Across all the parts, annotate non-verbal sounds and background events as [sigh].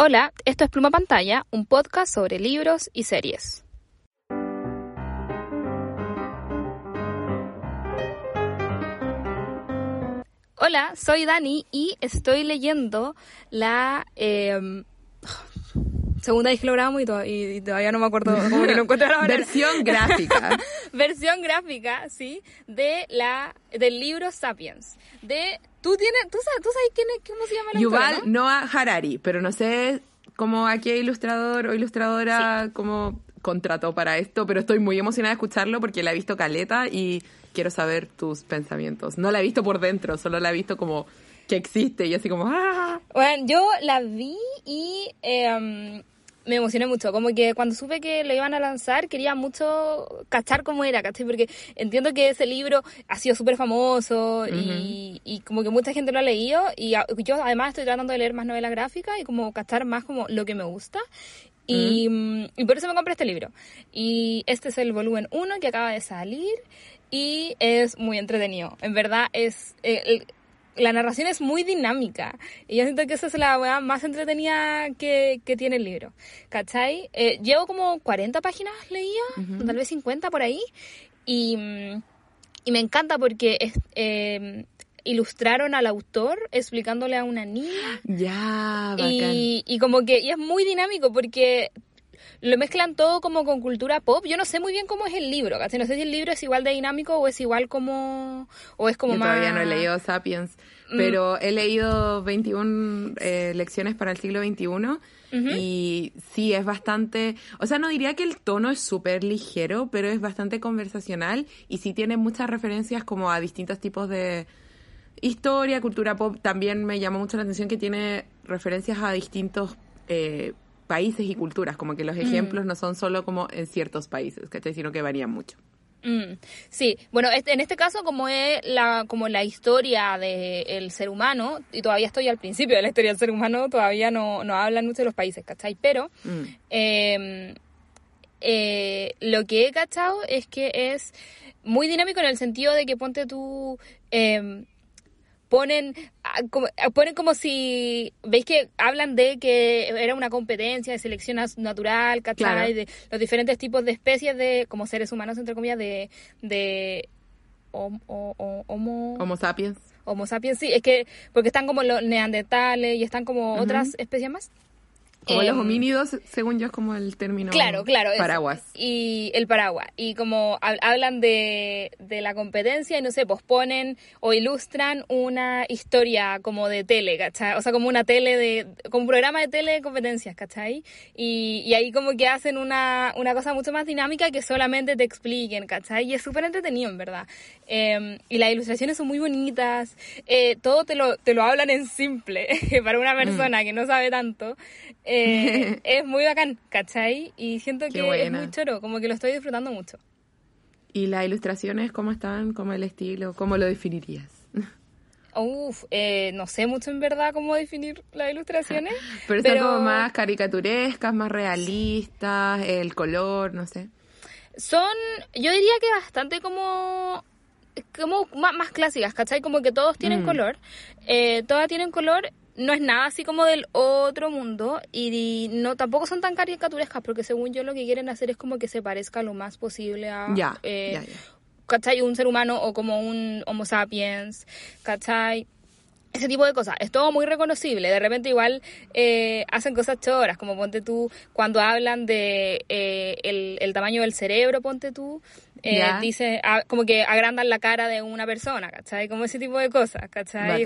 Hola, esto es Pluma Pantalla, un podcast sobre libros y series. Hola, soy Dani y estoy leyendo la em, segunda vez que lo grabamos y, todavía no me acuerdo cómo que no encuentro la [laughs] Versión [laughs] gráfica. Versión gráfica, sí, de la del libro Sapiens, de ¿Tú, tienes, tú, sabes, tú sabes quién es, cómo se llama la Yuval Noah Harari, pero no sé cómo a qué ilustrador o ilustradora como contrató para esto, pero estoy muy emocionada de escucharlo porque la he visto caleta y quiero saber tus pensamientos. No la he visto por dentro, solo la he visto como que existe y así como ¡ah! Bueno, yo la vi y eh, me emocioné mucho. Como que cuando supe que lo iban a lanzar, quería mucho cachar cómo era, ¿cachai? Porque entiendo que ese libro ha sido súper famoso y, y, como que mucha gente lo ha leído. Y yo además estoy tratando de leer más novelas gráficas y como cachar más como lo que me gusta. Y, y por eso me compré este libro. Y este es el volumen 1 que acaba de salir y es muy entretenido. En verdad es... Eh, la narración es muy dinámica. Y yo siento que esa es la weá más entretenida que, que, tiene el libro. ¿Cachai? Eh, llevo como 40 páginas leía, tal vez 50 por ahí. Y, y me encanta porque es, eh, ilustraron al autor explicándole a una niña. Ya, bacán. Y, y como que y es muy dinámico porque lo mezclan todo como con cultura pop. Yo no sé muy bien cómo es el libro, No sé si el libro es igual de dinámico o es igual como... o es como Yo más... todavía no he leído Sapiens, mm. pero he leído 21 eh, lecciones para el siglo XXI y sí, es bastante... O sea, no diría que el tono es súper ligero, pero es bastante conversacional y sí tiene muchas referencias como a distintos tipos de historia, cultura pop. También me llamó mucho la atención que tiene referencias a distintos... Eh, países y culturas, como que los mm. ejemplos no son solo como en ciertos países, ¿cachai? Sino que varían mucho. Mm. Sí, bueno, este, en este caso como es la, como la historia del ser humano, y todavía estoy al principio de la historia del ser humano, todavía no, no hablan mucho de los países, ¿cachai? Pero mm. em, eh, lo que he cachado es que es muy dinámico en el sentido de que ponte tú... Eh, ponen ah, como, ah, ponen como si veis que hablan de que era una competencia de selección natural ¿cachai? de los diferentes tipos de especies de como seres humanos entre comillas de de homo homo sapiens. homo sapiens sí es que porque están como los neandertales y están como otras especies más como los em, homínidos, según yo, es como el término claro, claro, paraguas. Y el paraguas. Y como hablan de, de la competencia y no sé, posponen o ilustran una historia como de tele, ¿cachai? O sea, como una tele de, como un programa de tele de competencias, ¿cachai? Y, y ahí como que hacen una, una cosa mucho más dinámica que solamente te expliquen, ¿cachai? Y es súper entretenido, en verdad. Em, y las ilustraciones son muy bonitas, eh, todo te lo, te lo hablan en simple, [laughs] para una mm. persona que no sabe tanto. Eh, [laughs] es muy bacán, ¿cachai? Y siento que es muy choro, como que lo estoy disfrutando mucho. ¿Y las ilustraciones cómo están? ¿Cómo el estilo? ¿Cómo lo definirías? Uf, eh, no sé mucho en verdad cómo definir las ilustraciones. [laughs] pero, son como más caricaturescas, más realistas, el color, no sé. Son, yo diría que bastante como como más, clásicas, ¿cachai? Como que todos tienen mm. color, eh, todas tienen color no es nada así como del otro mundo y no tampoco son tan caricaturescas porque según yo lo que quieren hacer es como que se parezca lo más posible a eh, ¿cachai? un ser humano o como un homo sapiens ¿cachai? ese tipo de cosas. Es todo muy reconocible. De repente igual eh, hacen cosas choras, como ponte tú, cuando hablan de eh, el, el, tamaño del cerebro, ponte tú, eh, dice, como que agrandan la cara de una persona, ¿cachai? Como ese tipo de cosas, ¿cachai?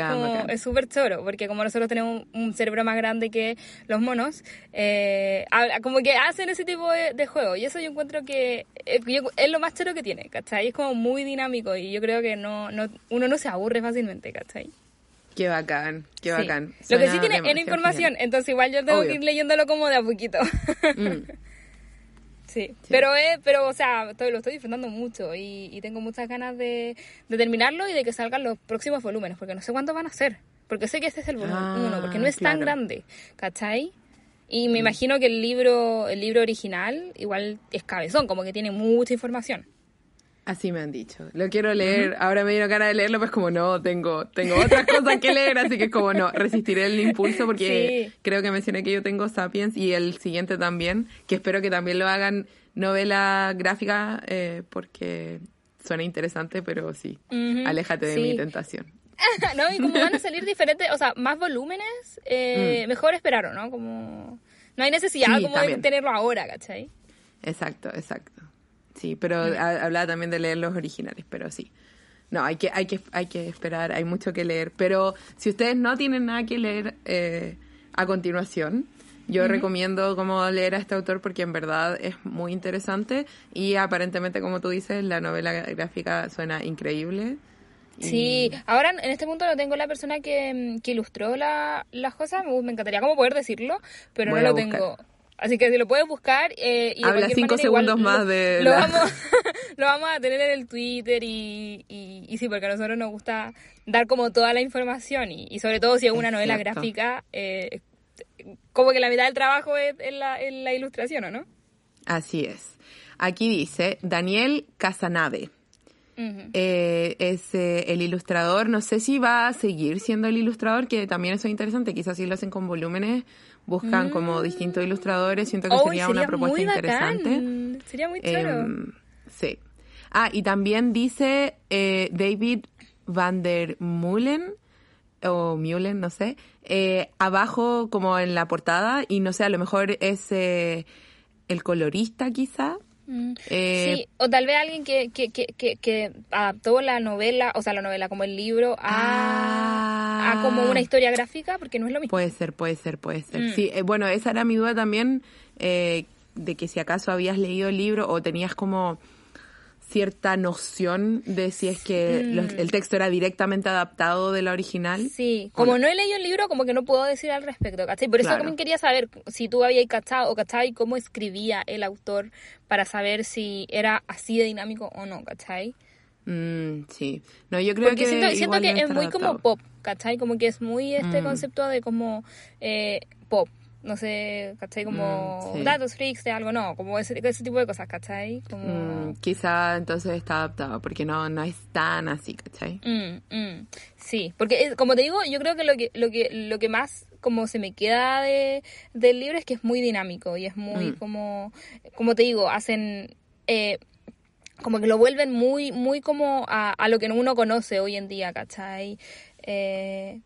es súper choro, porque como nosotros tenemos un cerebro más grande que los monos, eh, como que hacen ese tipo de, juego. Y eso yo encuentro que eh, es lo más choro que tiene, ¿cachai? Es como muy dinámico y yo creo que no, no uno no se aburre fácilmente, ¿cachai? Qué bacán, qué Sí. bacán. Lo que sí tiene en información, entonces igual yo tengo Obvio. que ir leyéndolo como de a poquito. Mm. [laughs] Sí, pero es, pero o sea, estoy- lo estoy disfrutando mucho y, y tengo muchas ganas de, de terminarlo y de que salgan los próximos volúmenes, porque no sé cuántos van a ser, porque sé que este es el volumen Ah, uno, porque no es tan grande, ¿cachai? Y Mm. me imagino que el libro, el libro original igual es cabezón, como que tiene mucha información. Así me han dicho. Lo quiero leer. Ahora me dieron ganas de leerlo, pues como no, tengo, tengo otras cosas que leer, así que como no, resistiré el impulso porque Sí. creo que mencioné que yo tengo Sapiens y el siguiente también, que espero que también lo hagan novela gráfica eh, porque suena interesante, pero sí, Ujú, aléjate de sí. mi tentación. [laughs] ¿No? Y como van a salir diferentes, o sea, más volúmenes, Mm. eh, mejor esperar, ¿o ¿no? Como no hay necesidad Sí, como también. de tenerlo ahora, ¿cachai? Exacto, exacto. Sí, pero ha- hablaba también de leer los originales, pero sí. No, hay que, hay que, hay que esperar, hay mucho que leer. Pero si ustedes no tienen nada que leer eh, a continuación, yo recomiendo como leer a este autor porque en verdad es muy interesante y aparentemente, como tú dices, la novela gráfica suena increíble. Y- Sí, ahora en este punto no tengo la persona que, que ilustró la- las cosas, me, me encantaría como poder decirlo, pero Voy no lo buscar. tengo. Así que si lo puedes buscar eh, y Habla cinco manera segundos más de lo, la- vamos, [laughs] [laughs] lo vamos a tener en el Twitter y, y, y sí, porque a nosotros nos gusta dar como toda la información y, y sobre todo si es una Es novela cierto. gráfica, eh, como que la mitad del trabajo es en la, en la ilustración, ¿o no? Así es. Aquí dice Daniel Casanave. Eh, es eh, el ilustrador. No sé si va a seguir siendo el ilustrador, que también eso es interesante. Quizás si lo hacen con volúmenes, buscan como distintos ilustradores. Siento que Mm. Uy, sería, una propuesta muy interesante. Sería muy chulo. Em, sí. Ah, y también dice eh, David Van der Mullen, o Mullen, no sé, eh, abajo como en la portada, y no sé, a lo mejor es eh, el colorista quizá. Mm. Eh, sí, o tal vez alguien que, que, que, que, que adaptó la novela, o sea, la novela como el libro, a, Ah. a como una historia gráfica, porque no es lo mismo. Puede ser, puede ser, puede ser. Mm. Sí, eh, bueno, esa era mi duda también, eh, de que si acaso habías leído el libro o tenías como cierta noción de si es que Mm. los- el texto era directamente adaptado de la original. Sí, ¿O como no? he leído el libro, como que no puedo decir al respecto, ¿cachai? Por eso Claro. también quería saber si tú habías cachado o cachai cómo escribía el autor para saber si era así de dinámico o no, ¿cachai? Mm, sí. No, yo creo Porque que siento, siento que es muy como adaptado. pop, ¿cachai? Como que es muy este Mm. concepto de como eh, pop. No sé, ¿cachai? Como Mm, sí. datos freaks de algo, no, como ese, ese tipo de cosas, ¿cachai? Como... Mm, quizá entonces está adaptado, porque no, no es tan así, ¿cachai? Mm. Sí, porque como te digo, yo creo que lo que lo que lo que más como se me queda de, del libro es que es muy dinámico y es muy como como te digo, hacen eh, como que lo vuelven muy muy como a, a lo que uno conoce hoy en día, ¿cachai? Eh,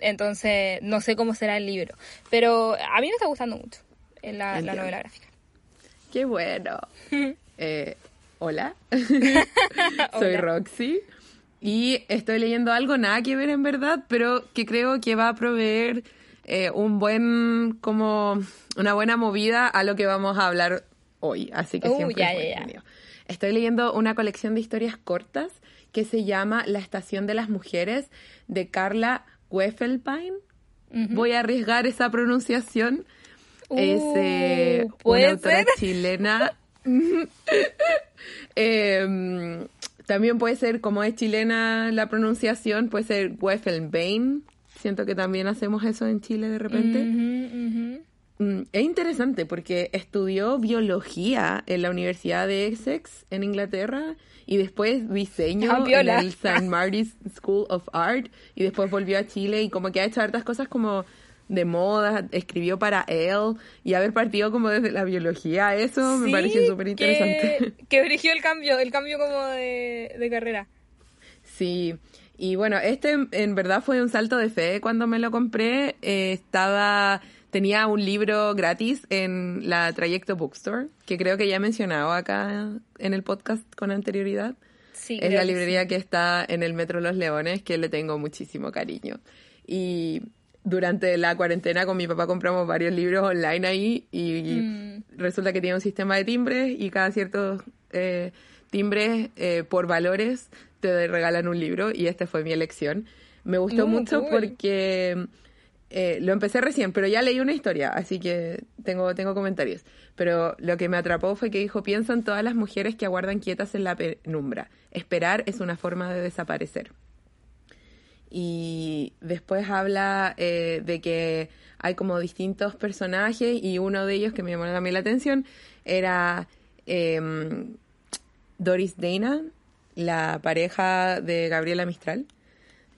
entonces, no sé cómo será el libro, pero a mí me está gustando mucho eh, la, la novela gráfica. Qué bueno. [laughs] Eh, hola, [laughs] soy Hola. Roxy y estoy leyendo algo nada que ver en verdad, pero que creo que va a proveer eh, un buen, como una buena movida a lo que vamos a hablar hoy. Así que Uh, siempre ya, es ya. Estoy leyendo una colección de historias cortas que se llama La Estación de las Mujeres de Carla Weffelbein. Ujú. Voy a arriesgar esa pronunciación. es eh, Uh, una ¿puede autora ser? [laughs] chilena. Em, también puede ser, como es chilena la pronunciación, puede ser Weffelbein. Siento que también hacemos eso en Chile de repente. Mm, Es interesante porque estudió biología en la Universidad de Essex en Inglaterra y después diseño Ah, en el St. Martin's School of Art y después volvió a Chile y como que ha hecho hartas cosas como de moda, escribió para él y haber partido como desde la biología, eso me pareció súper interesante. Que, que brigió el cambio, el cambio como de, de carrera. Sí, y bueno, este en- en verdad fue un salto de fe cuando me lo compré. Eh, estaba, tenía un libro gratis en la Trayecto Bookstore, que creo que ya he mencionado acá en el podcast con anterioridad. Sí, es la librería sí. que está en el Metro Los Leones, que le tengo muchísimo cariño. Y durante la cuarentena con mi papá compramos varios libros online ahí y Mm. resulta que tiene un sistema de timbres y cada ciertos eh, timbres eh, por valores te regalan un libro y esta fue mi elección. Me gustó Mm, mucho cool. porque eh, lo empecé recién, pero ya leí una historia, así que tengo, tengo comentarios. Pero lo que me atrapó fue que dijo, piensa en todas las mujeres que aguardan quietas en la penumbra. Esperar es una forma de desaparecer. Y después habla eh, de que hay como distintos personajes y uno de ellos que me llamó también la atención era em, Doris Dana, la pareja de Gabriela Mistral,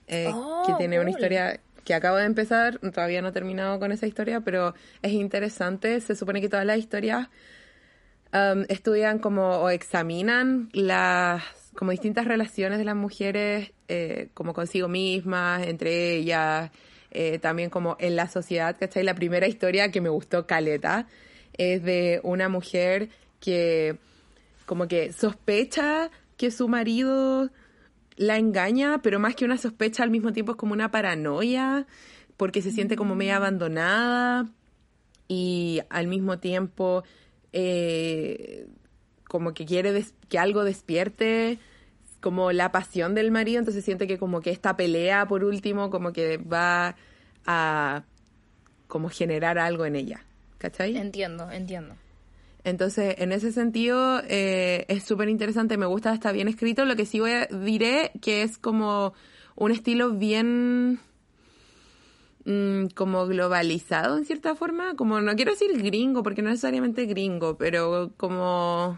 eh, Oh, que tiene una historia que acabo de empezar, todavía no he terminado con esa historia, pero es interesante. Se supone que todas las historias um, estudian como o examinan las como distintas relaciones de las mujeres eh, como consigo mismas, entre ellas, eh, también como en la sociedad, ¿cachai? La primera historia que me gustó caleta es de una mujer que como que sospecha que su marido la engaña, pero más que una sospecha al mismo tiempo es como una paranoia, porque se siente como media abandonada y al mismo tiempo eh, como que quiere des- que algo despierte como la pasión del marido, entonces siente que como que esta pelea por último como que va a como generar algo en ella, ¿cachai? Entiendo, entiendo. Entonces, en ese sentido, eh, es súper interesante, me gusta, está bien escrito. Lo que sí voy a, diré que es como un estilo bien mm, como globalizado en cierta forma, como no quiero decir gringo, porque no necesariamente gringo, pero como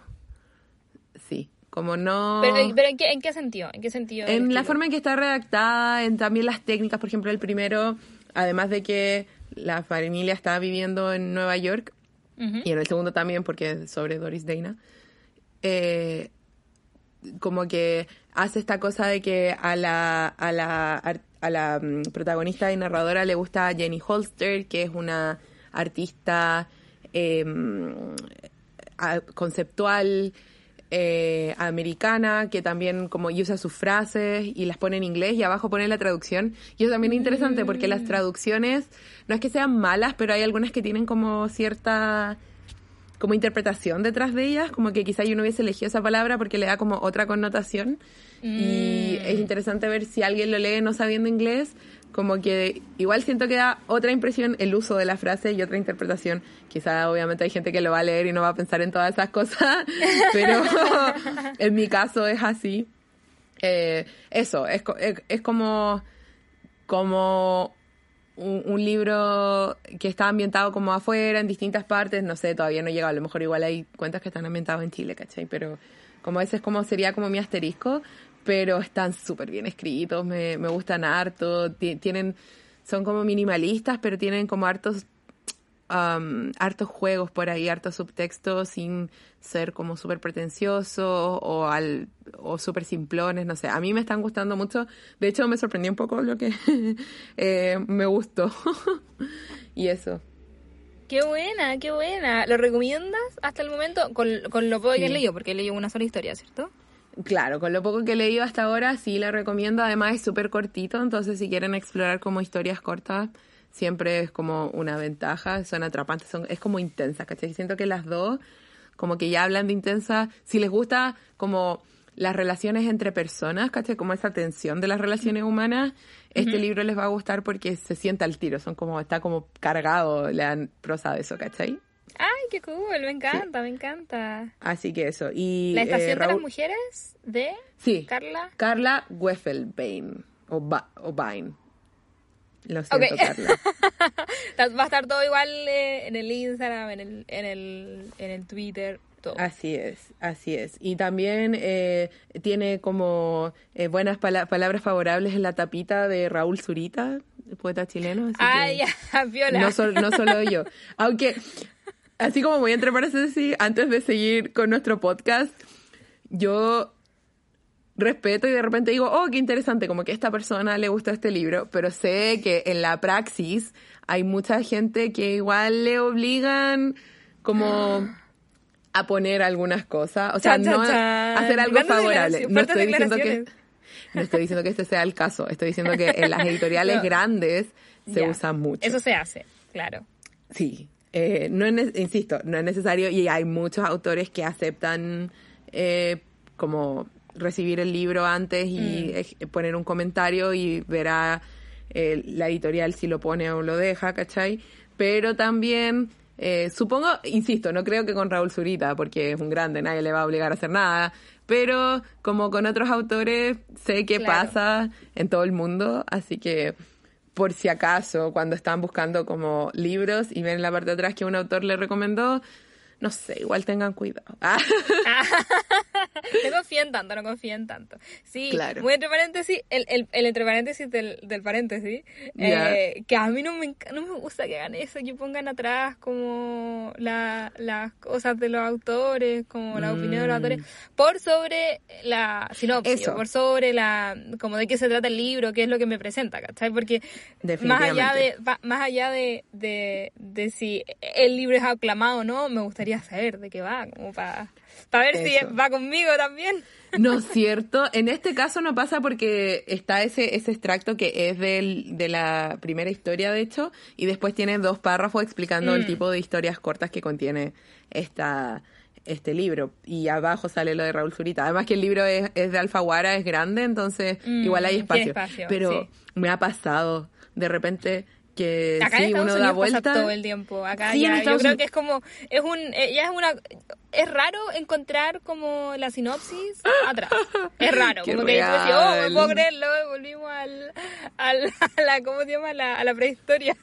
sí, como no Pero, pero ¿en, qué, ¿en qué sentido? ¿En qué sentido? en la forma en que está redactada, en también las técnicas, por ejemplo, el primero, además de que la familia está viviendo en Nueva York, Y en el segundo también, porque es sobre Doris Dana, eh, como que hace esta cosa de que a la, a la, a la mm, protagonista y narradora le gusta Jenny Holster, que es una artista eh, conceptual eh, americana que también como usa sus frases y las pone en inglés y abajo pone la traducción. Y eso también es interesante porque las traducciones no es que sean malas pero hay algunas que tienen como cierta como interpretación detrás de ellas como que quizá yo no hubiese elegido esa palabra porque le da como otra connotación. Y es interesante ver si alguien lo lee no sabiendo inglés como que igual siento que da otra impresión el uso de la frase y otra interpretación. Quizá obviamente hay gente que lo va a leer y no va a pensar en todas esas cosas, [laughs] pero [laughs] en mi caso es así. Eh, eso, es, es, es como, como un, un libro que está ambientado como afuera, en distintas partes, no sé, todavía no llega, a lo mejor igual hay cuentas que están ambientados en Chile, ¿cachai? Pero como ese es como, sería como mi asterisco, pero están súper bien escritos, me, me gustan harto, ti- tienen, son como minimalistas, pero tienen como hartos um, hartos juegos por ahí, hartos subtextos sin ser como súper pretenciosos o, al, o súper simplones, no sé. A mí me están gustando mucho. De hecho, me sorprendió un poco lo que [laughs] eh, me gustó. [laughs] y eso. Qué buena, qué buena. ¿Lo recomiendas hasta el momento? Con, con lo poco que has leído, porque he leído una sola historia, ¿cierto? Claro, con lo poco que he leído hasta ahora, sí le recomiendo. Además, es súper cortito, entonces si quieren explorar como historias cortas, siempre es como una ventaja. Son atrapantes, son, es como intensas, ¿cachai? Siento que las dos, como que ya hablan de intensa. Si les gusta como las relaciones entre personas, ¿cachai? Como esa tensión de las relaciones humanas, este libro les va a gustar porque se sienta al tiro. Son como, está como cargado la prosa de eso, ¿cachai? Ay, qué cool, me encanta, me encanta. Así que eso. Y, La eh, estación de las mujeres de Sí. Carla. Carla Weffelbein. O, Ba- o Bain. Lo siento. Carla. [laughs] Va a estar todo igual eh, en el Instagram, en el, en el, en el Twitter, todo. Así es, así es. Y también eh, tiene como eh, buenas pala- palabras favorables en la tapita de Raúl Zurita, poeta chileno. así Ay, que ya, [laughs] viola. no solo yo. Aunque, así como voy entre paréntesis, antes de seguir con nuestro podcast, yo respeto y de repente digo, oh, qué interesante, como que a esta persona le gustó este libro, pero sé que en la praxis hay mucha gente que igual le obligan como a poner algunas cosas, o sea, no a chan. hacer algo Grandes favorable. No estoy diciendo que no estoy diciendo que este sea el caso, estoy diciendo que en las [laughs] editoriales No. grandes se usa mucho. Eso se hace, claro. Sí, eh, no es, insisto, no es necesario y hay muchos autores que aceptan eh, como recibir el libro antes y Mm. poner un comentario y verá eh, la editorial si lo pone o lo deja, ¿cachai? Pero también, eh, supongo, insisto, no creo que con Raúl Zurita, porque es un grande, nadie le va a obligar a hacer nada, pero como con otros autores, sé qué Claro. pasa en todo el mundo, así que por si acaso, cuando están buscando como libros y ven en la parte de atrás que un autor le recomendó, no sé, igual tengan cuidado. [laughs] [laughs] No confíen tanto, no confíen tanto. Sí, Claro. muy entre paréntesis, el, el, el entre paréntesis del, del paréntesis, eh, que a mí no me, no me gusta que hagan eso, que pongan atrás como la- las cosas de los autores, como la opinión de los Mm. autores, por sobre la sinopsis, Eso. por sobre la, como de qué se trata el libro, qué es lo que me presenta, ¿cachai? Porque más allá de, más allá de, de, de si el libro es aclamado o no, me gustaría saber de qué va, como para ver si va conmigo también. No es [laughs] cierto. En este caso no pasa porque está ese, ese extracto que es del, de la primera historia, de hecho, y después tiene dos párrafos explicando el Mm. tipo de historias cortas que contiene esta, este libro. Y abajo sale lo de Raúl Zurita. Además que el libro es, es de Alfaguara, es grande, entonces Mm, igual hay espacio. espacio, Pero sí. me ha pasado de repente que Acá en sí, Estados uno da Unidos pasa vuelta. todo el tiempo. Acá Sí, en ya, yo creo que es como, es un, eh, ya es una, es raro encontrar como la sinopsis atrás. Es [laughs] raro, Qué como que yo decía, oh, me real. puedo creerlo, volvimos al, al, a la, ¿cómo se llama? La, a la prehistoria.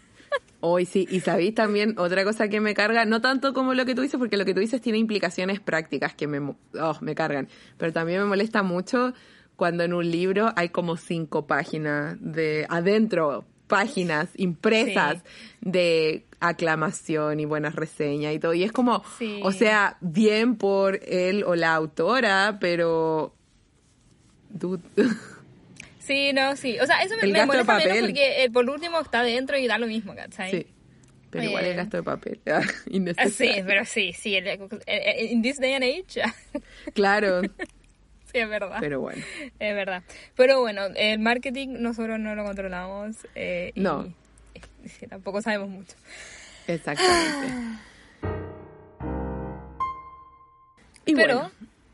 Hoy sí, y sabéis también otra cosa que me carga, no tanto como lo que tú dices, porque lo que tú dices tiene implicaciones prácticas que me, oh, me cargan, pero también me molesta mucho cuando en un libro hay como cinco páginas de adentro, páginas impresas de aclamación y buenas reseñas y todo, y es como, Sí. o sea, bien por él o la autora, pero... dude. [laughs] Sí, no, sí. O sea, eso me, El me gasto de molesta menos papel. porque eh, por último está dentro y da lo mismo, ¿cachai? sí, pero igual Eh, el gasto de papel, [laughs] Ah, innecesario. Sí, pero sí, sí. el- el- In this day and age, Claro, [laughs] sí, [laughs] es verdad. pero bueno. Es verdad. Pero bueno, el marketing nosotros no lo controlamos. eh, No. [laughs] y tampoco sabemos mucho. Exactamente. Y Pero,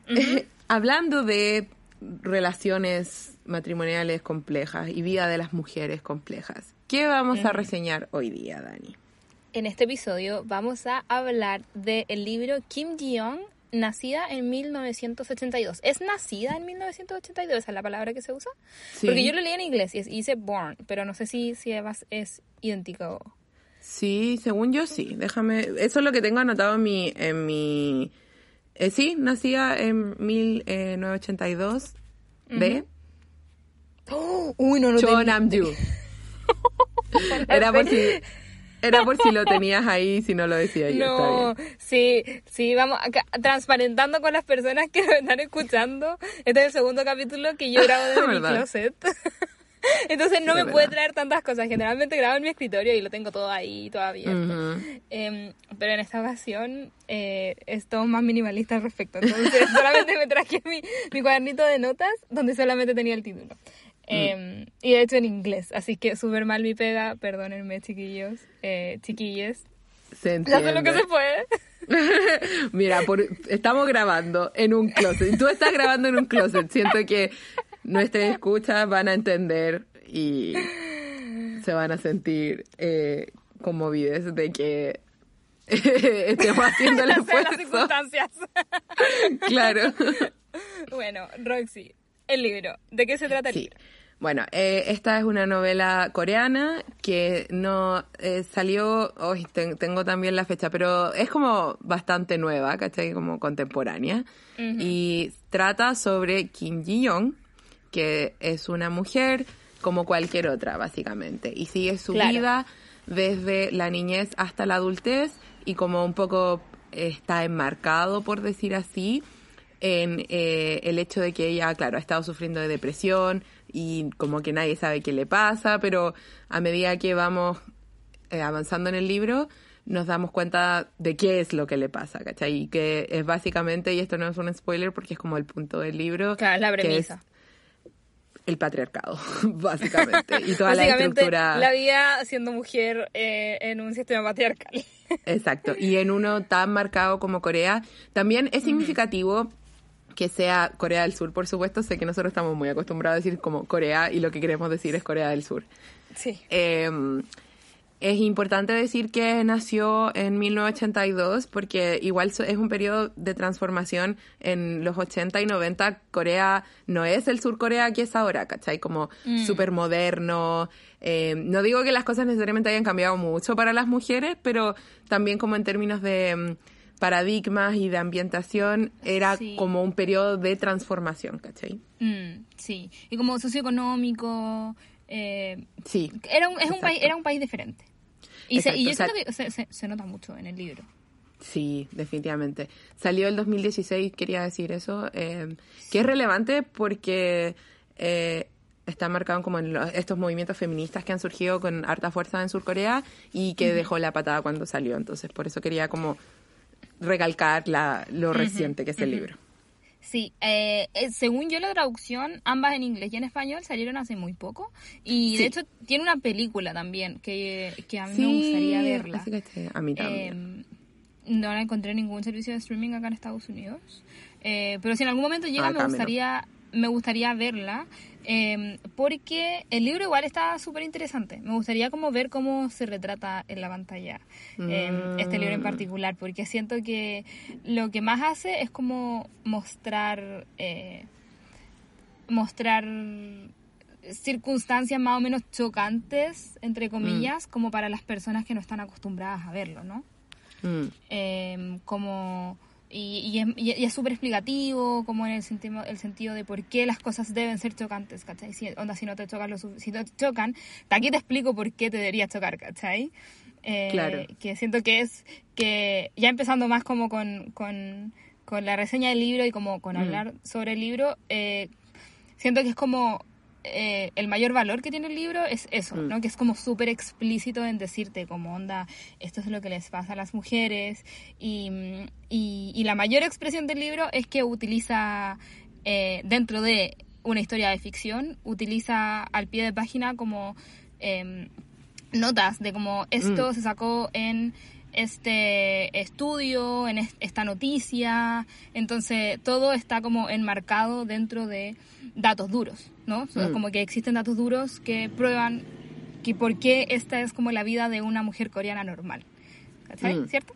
bueno, [laughs] hablando de relaciones matrimoniales complejas y vida de las mujeres complejas, ¿qué vamos a reseñar hoy día, Dani? en este episodio vamos a hablar del libro Kim Ji-young, nacida en 1982. ¿Es nacida en 1982? ¿Esa es la palabra que se usa? Sí. Porque yo lo leí en inglés y dice born, pero no sé si, si es, es idéntico. Sí, según yo sí. Déjame, eso es lo que tengo anotado en mi, en mi, eh, sí, nacía en 1982 de ¡Oh! Uy, no lo Cho tenía. Nam-ju. [laughs] Era por si, [laughs] era por si lo tenías ahí, si no lo decía yo. está No, bien. sí, sí, vamos acá, transparentando con las personas que [laughs] lo están escuchando. Este es el segundo capítulo que yo grabo desde [laughs] mi ¿Verdad? closet. [laughs] Entonces no Sí, me es puede verdad. traer tantas cosas. Generalmente grabo en mi escritorio y lo tengo todo ahí, todo abierto. Ujú. Em, pero en esta ocasión eh, es todo más minimalista al respecto. Entonces solamente me traje mi, mi cuadernito de notas donde solamente tenía el título. Em, Y de hecho en inglés. Así que súper mal mi pega. Perdónenme, chiquillos, eh, chiquilles. Se lo que se puede. [laughs] Mira, por, estamos grabando en un closet. Tú estás grabando en un closet. Siento que nuestras escuchas van a entender y se van a sentir eh, conmovidas de que [laughs] estemos haciendo el [laughs] las esfuerzo. circunstancias. Claro. bueno, Roxy, el libro. ¿De qué se trata el Sí. libro? Bueno, eh, esta es una novela coreana que no eh, salió, hoy tengo también la fecha, pero es como bastante nueva, ¿cachai? Como contemporánea. Y trata sobre Kim Ji-young, que es una mujer como cualquier otra, básicamente. Y sigue su Claro. vida desde la niñez hasta la adultez y como un poco está enmarcado, por decir así, en eh, el hecho de que ella, claro, ha estado sufriendo de depresión y como que nadie sabe qué le pasa, pero a medida que vamos eh, avanzando en el libro, nos damos cuenta de qué es lo que le pasa, ¿cachai? Y que es básicamente, y esto no es un spoiler porque es como el punto del libro, Claro, es la premisa. el patriarcado, [laughs] básicamente, y toda la estructura. la vida siendo mujer eh, en un sistema patriarcal. Exacto. Y en uno tan marcado como Corea, también es significativo que sea Corea del Sur, por supuesto. Sé que nosotros estamos muy acostumbrados a decir como Corea y lo que queremos decir es Corea del Sur. Sí. Eh, es importante decir que nació en 1982 porque igual es un periodo de transformación en los 80 y 90. Corea no es el sur Corea que es ahora, ¿cachai? Como Mm. súper moderno. Eh, no digo que las cosas necesariamente hayan cambiado mucho para las mujeres, pero también como en términos de mm, paradigmas y de ambientación era Sí. como un periodo de transformación, ¿cachai? Mm, sí. Y como socioeconómico. Eh, Sí. era, un, es un país, era un país diferente. Y, se- y yo Exacto, o siento que se, se- se nota mucho en el libro. Sí, definitivamente. Salió el 2016, quería decir eso, eh, que es relevante porque eh, está marcado como en lo- estos movimientos feministas que han surgido con harta fuerza en Surcorea y que dejó la patada cuando salió. Entonces, por eso quería como recalcar la, lo reciente que es el libro. Sí, eh, eh, según yo la traducción, ambas en inglés y en español salieron hace muy poco. Y Sí. de hecho tiene una película también que, que a mí me gustaría verla. así que este, a mí también. Eh, no la encontré en ningún servicio de streaming acá en Estados Unidos. Eh, pero si en algún momento llega, Acá me me gustaría verla. Eh, porque el libro igual está súper interesante. Me gustaría como ver cómo se retrata en la pantalla eh, este libro en Mm. particular. Porque siento que lo que más hace es como mostrar... eh, mostrar circunstancias más o menos chocantes, entre comillas, como para las personas que no están acostumbradas a verlo, ¿no? Mm. Eh, como y, y es, y es súper explicativo como en el sentido, el sentido de por qué las cosas deben ser chocantes, ¿cachai? Si, onda, si no te chocan, lo, si no te chocan, aquí te explico por qué te debería chocar, ¿cachai? Eh, Claro. Que siento que es que ya empezando más como con, con, con la reseña del libro y como con Mm. hablar sobre el libro, eh, siento que es como eh, el mayor valor que tiene el libro es eso, Mm. ¿no? Que es como súper explícito en decirte como onda, esto es lo que les pasa a las mujeres y, y, y la mayor expresión del libro es que utiliza eh, dentro de una historia de ficción, utiliza al pie de página como em, notas de como esto Mm. se sacó en este estudio, en es- esta noticia, entonces todo está como enmarcado dentro de datos duros, ¿no? O sea, Mm. Como que existen datos duros que prueban que por qué esta es como la vida de una mujer coreana normal. Mm. ¿Cierto?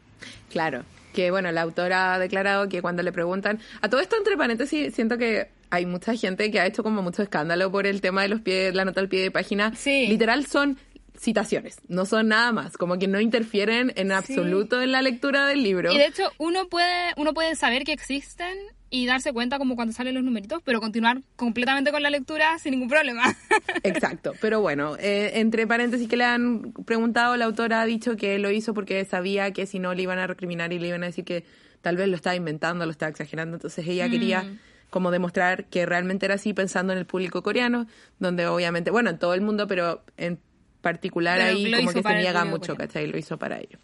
Claro, que bueno, la autora ha declarado que cuando le preguntan, a todo esto entre paréntesis, siento que hay mucha gente que ha hecho como mucho escándalo por el tema de los pies, la nota al pie de página. Sí. Literal son citaciones, no son nada más, como que no interfieren en absoluto en la lectura del libro. Y de hecho, uno puede, uno puede saber que existen y darse cuenta como cuando salen los numeritos, pero continuar completamente con la lectura sin ningún problema. [laughs] Exacto, pero bueno, eh, entre paréntesis que le han preguntado, la autora ha dicho que lo hizo porque sabía que si no le iban a recriminar y le iban a decir que tal vez lo estaba inventando, lo estaba exagerando, entonces ella quería Mm. como demostrar que realmente era así pensando en el público coreano, donde obviamente, bueno, en todo el mundo, pero en particular Pero ahí como que se niega mucho, coreano. ¿cachai? Lo hizo para ello.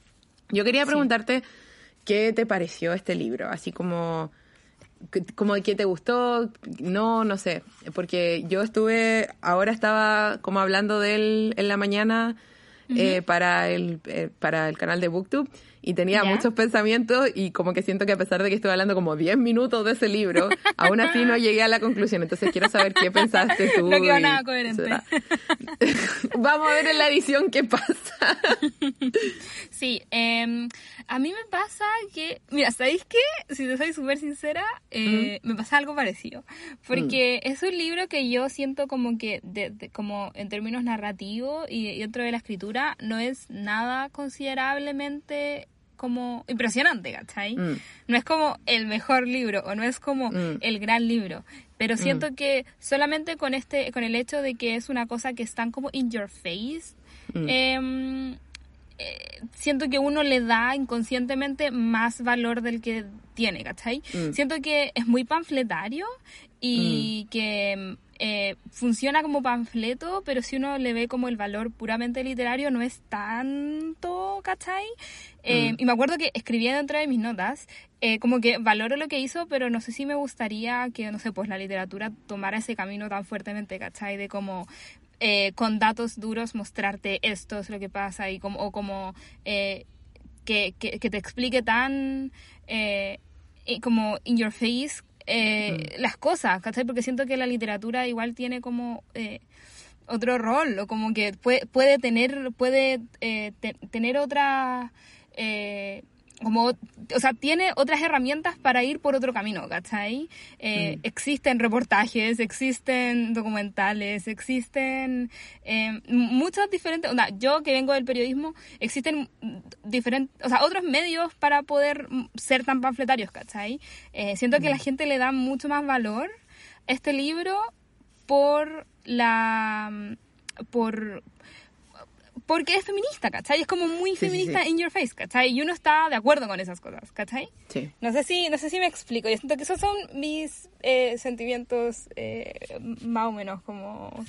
Yo quería preguntarte qué te pareció este libro, así como como de qué te gustó, no, no sé, porque yo estuve, ahora estaba como hablando de él en la mañana eh, para el eh, para el canal de BookTube y tenía muchos pensamientos y como que siento que a pesar de que estuve hablando como 10 minutos de ese libro, [laughs] aún así no llegué a la conclusión, entonces quiero saber qué pensaste [laughs] tú. No quedó nada coherente. [laughs] Vamos a ver en la edición qué pasa. Sí, eh, a mí me pasa que, mira, ¿sabéis qué? Si te soy súper sincera, eh, me pasa algo parecido. Porque es un libro que yo siento como que, de- de- como en términos narrativos y, y dentro de la escritura, no es nada considerablemente como impresionante, ¿cachai? Mm. No es como el mejor libro o no es como Mm. el gran libro, pero siento que solamente con este, con el hecho de que es una cosa que están como in your face, Mm. Eh, siento que uno le da inconscientemente más valor del que tiene, ¿cachai? Mm. Siento que es muy panfletario y que eh, funciona como panfleto, pero si uno le ve como el valor puramente literario no es tanto, ¿cachai? Eh, Mm. Y me acuerdo que escribí dentro de mis notas, eh, como que valoro lo que hizo, pero no sé si me gustaría que, no sé, pues la literatura tomara ese camino tan fuertemente, ¿cachai? De como eh, con datos duros mostrarte esto es lo que pasa y como, o como eh, que, que, que te explique tan eh, como in your face eh, las cosas, ¿cachai? Porque siento que la literatura igual tiene como eh, otro rol, o como que puede, puede tener, puede eh, tener otra como, o sea, tiene otras herramientas para ir por otro camino, ¿cachai? Eh, mm. Existen reportajes, existen documentales, existen eh, muchos diferentes, o sea, yo que vengo del periodismo, existen diferentes, o sea, otros medios para poder ser tan panfletarios, ¿cachai? Eh, siento que la mm. gente le da mucho más valor a este libro por la por porque es feminista, ¿cachai? Es como muy feminista in your face, ¿cachai? Y uno está de acuerdo con esas cosas, ¿cachai? Sí. No sé si, no sé si me explico. Yo siento que esos son mis eh, sentimientos eh, más o menos como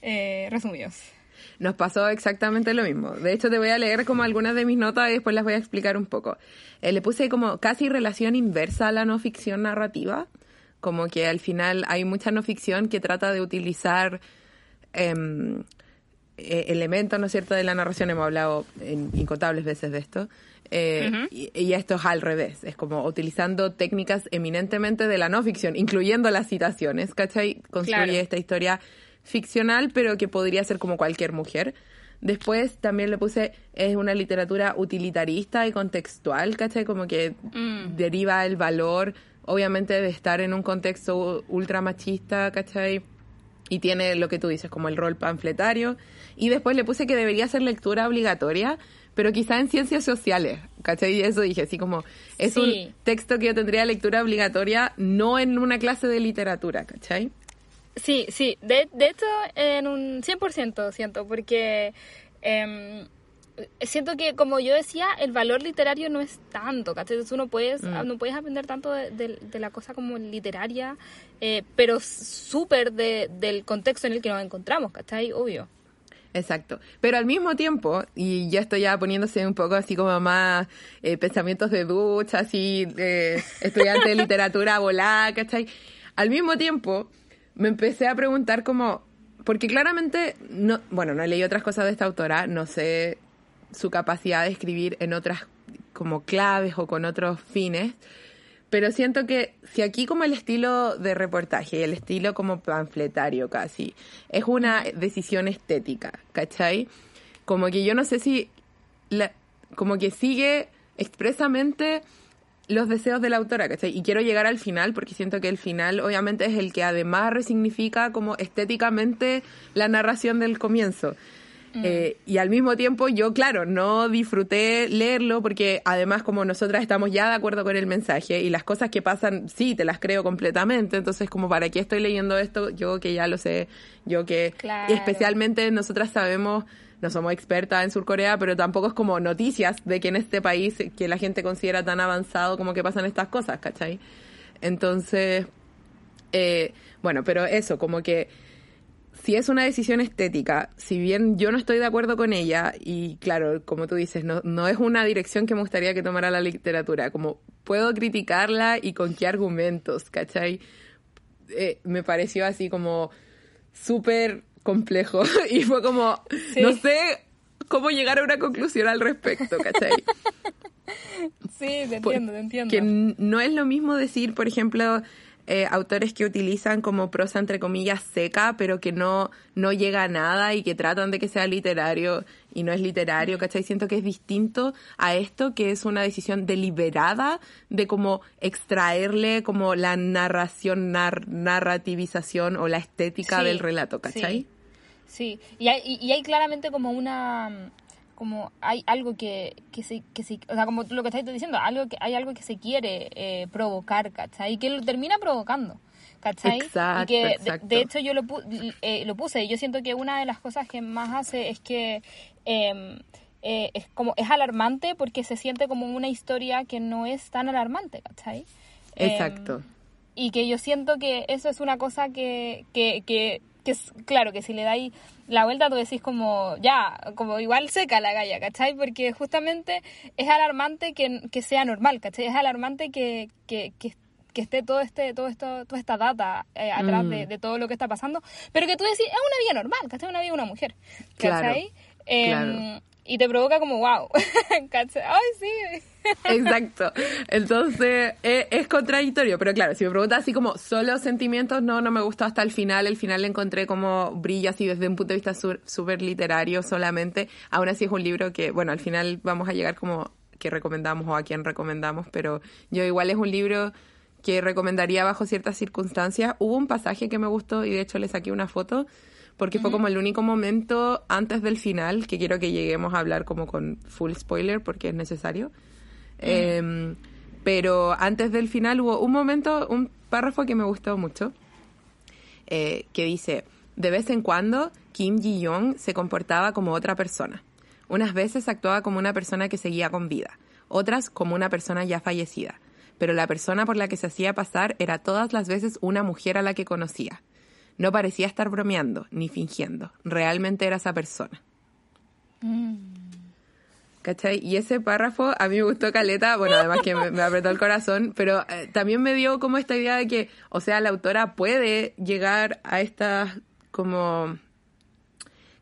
eh, resumidos. Nos pasó exactamente lo mismo. De hecho, te voy a leer como algunas de mis notas y después las voy a explicar un poco. le puse como casi relación inversa a la no ficción narrativa, como que al final hay mucha no ficción que trata de utilizar em, eh, elementos, ¿no es cierto?, de la narración, hemos hablado en incontables veces de esto, eh, y, esto es al revés, es como utilizando técnicas eminentemente de la no ficción, incluyendo las citaciones, ¿cachai? Construye esta historia ficcional, pero que podría ser como cualquier mujer. Después también le puse, es una literatura utilitarista y contextual, ¿cachai? Como que mm. deriva el valor, obviamente, de estar en un contexto ultra machista, ¿cachai? Y tiene lo que tú dices, como el rol panfletario. Y después le puse que debería ser lectura obligatoria, pero quizá en ciencias sociales, ¿cachai? Y eso dije, así como, es un texto que yo tendría lectura obligatoria, no en una clase de literatura, ¿cachai? Sí, sí, de, de hecho, en un 100% siento, porque... Em, siento que, como yo decía, el valor literario no es tanto, ¿cachai? Entonces uno puedes, mm. no puedes aprender tanto de, la cosa como literaria, eh, pero súper de, del contexto en el que nos encontramos, ¿cachai? Obvio. Exacto. Pero al mismo tiempo, y ya estoy ya poniéndose un poco así como más eh, pensamientos de ducha, así, eh, estudiante de [laughs] literatura volada, ¿cachai? Al mismo tiempo, me empecé a preguntar como, porque claramente, no, bueno, no leí otras cosas de esta autora, no sé su capacidad de escribir en otras como claves o con otros fines, pero siento que si aquí como el estilo de reportaje y el estilo como panfletario casi, es una decisión estética, ¿cachai? Como que yo no sé si, la, como que sigue expresamente los deseos de la autora, ¿cachai? Y quiero llegar al final porque siento que el final obviamente es el que además resignifica como estéticamente la narración del comienzo. Mm. Eh, y al mismo tiempo yo, claro, no disfruté leerlo porque además como nosotras estamos ya de acuerdo con el mensaje y las cosas que pasan, sí, te las creo completamente. Entonces, como para qué estoy leyendo esto, yo que ya lo sé, yo que especialmente nosotras sabemos no somos expertas en Surcorea, pero tampoco es como noticias de que en este país que la gente considera tan avanzado como que pasan estas cosas, ¿cachai? Entonces, eh, bueno, pero eso, como que si es una decisión estética, si bien yo no estoy de acuerdo con ella, y claro, como tú dices, no, no es una dirección que me gustaría que tomara la literatura, como puedo criticarla y con qué argumentos, ¿cachai? Eh, me pareció así como súper complejo [laughs] y fue como, no sé cómo llegar a una conclusión al respecto, ¿cachai? [laughs] Sí, te entiendo, te entiendo. Que no es lo mismo decir, por ejemplo, eh, autores que utilizan como prosa entre comillas seca, pero que no, no llega a nada y que tratan de que sea literario y no es literario, ¿cachai? Siento que es distinto a esto, que es una decisión deliberada de como extraerle como la narración, narrativización o la estética del relato, ¿cachai? Sí, Y, hay, y hay claramente como una como hay algo que, que se, que se, o sea, como lo que estás diciendo, algo que, hay algo que se quiere eh, provocar, ¿cachai? Y que lo termina provocando, ¿cachai? Exacto, y que, exacto. De, hecho, yo lo, eh, lo puse y yo siento que una de las cosas que más hace es que em, eh, es como, es alarmante porque se siente como una historia que no es tan alarmante, ¿cachai? Exacto. Em, y que yo siento que eso es una cosa que, que, que que es, claro, que si le dais la vuelta tú decís como, ya, como igual seca la galla, ¿cachai? Porque justamente es alarmante que, que sea normal, ¿cachai? Es alarmante que, que, que, esté todo este, todo esto, toda esta data eh, atrás mm. de, todo lo que está pasando, pero que tú decís, es una vida normal, ¿cachai? Una vida de una mujer, ¿cachai? Em, y te provoca como, wow, [laughs] ¿cachai? Ay, sí. [laughs] Exacto. Entonces, es, es, contradictorio. Pero claro, si me preguntas así como solo sentimientos, no, no me gustó hasta el final. El final le encontré como brilla así desde un punto de vista súper literario solamente. Aún así es un libro que, bueno, al final vamos a llegar como que recomendamos o a quien recomendamos, pero yo igual es un libro que recomendaría bajo ciertas circunstancias. Hubo un pasaje que me gustó y de hecho le saqué una foto porque fue como el único momento antes del final que quiero que lleguemos a hablar como con full spoiler porque es necesario. Em, pero antes del final hubo un momento, un párrafo que me gustó mucho, eh, que dice, de vez en cuando Kim Ji-young se comportaba como otra persona. Unas veces actuaba como una persona que seguía con vida, otras como una persona ya fallecida pero la persona por la que se hacía pasar era todas las veces una mujer a la que conocía. No parecía estar bromeando ni fingiendo, realmente era esa persona. Mm. ¿Cachai? Y ese párrafo a mí me gustó caleta, bueno, además que me, apretó el corazón, pero eh, también me dio como esta idea de que, o sea, la autora puede llegar a estas como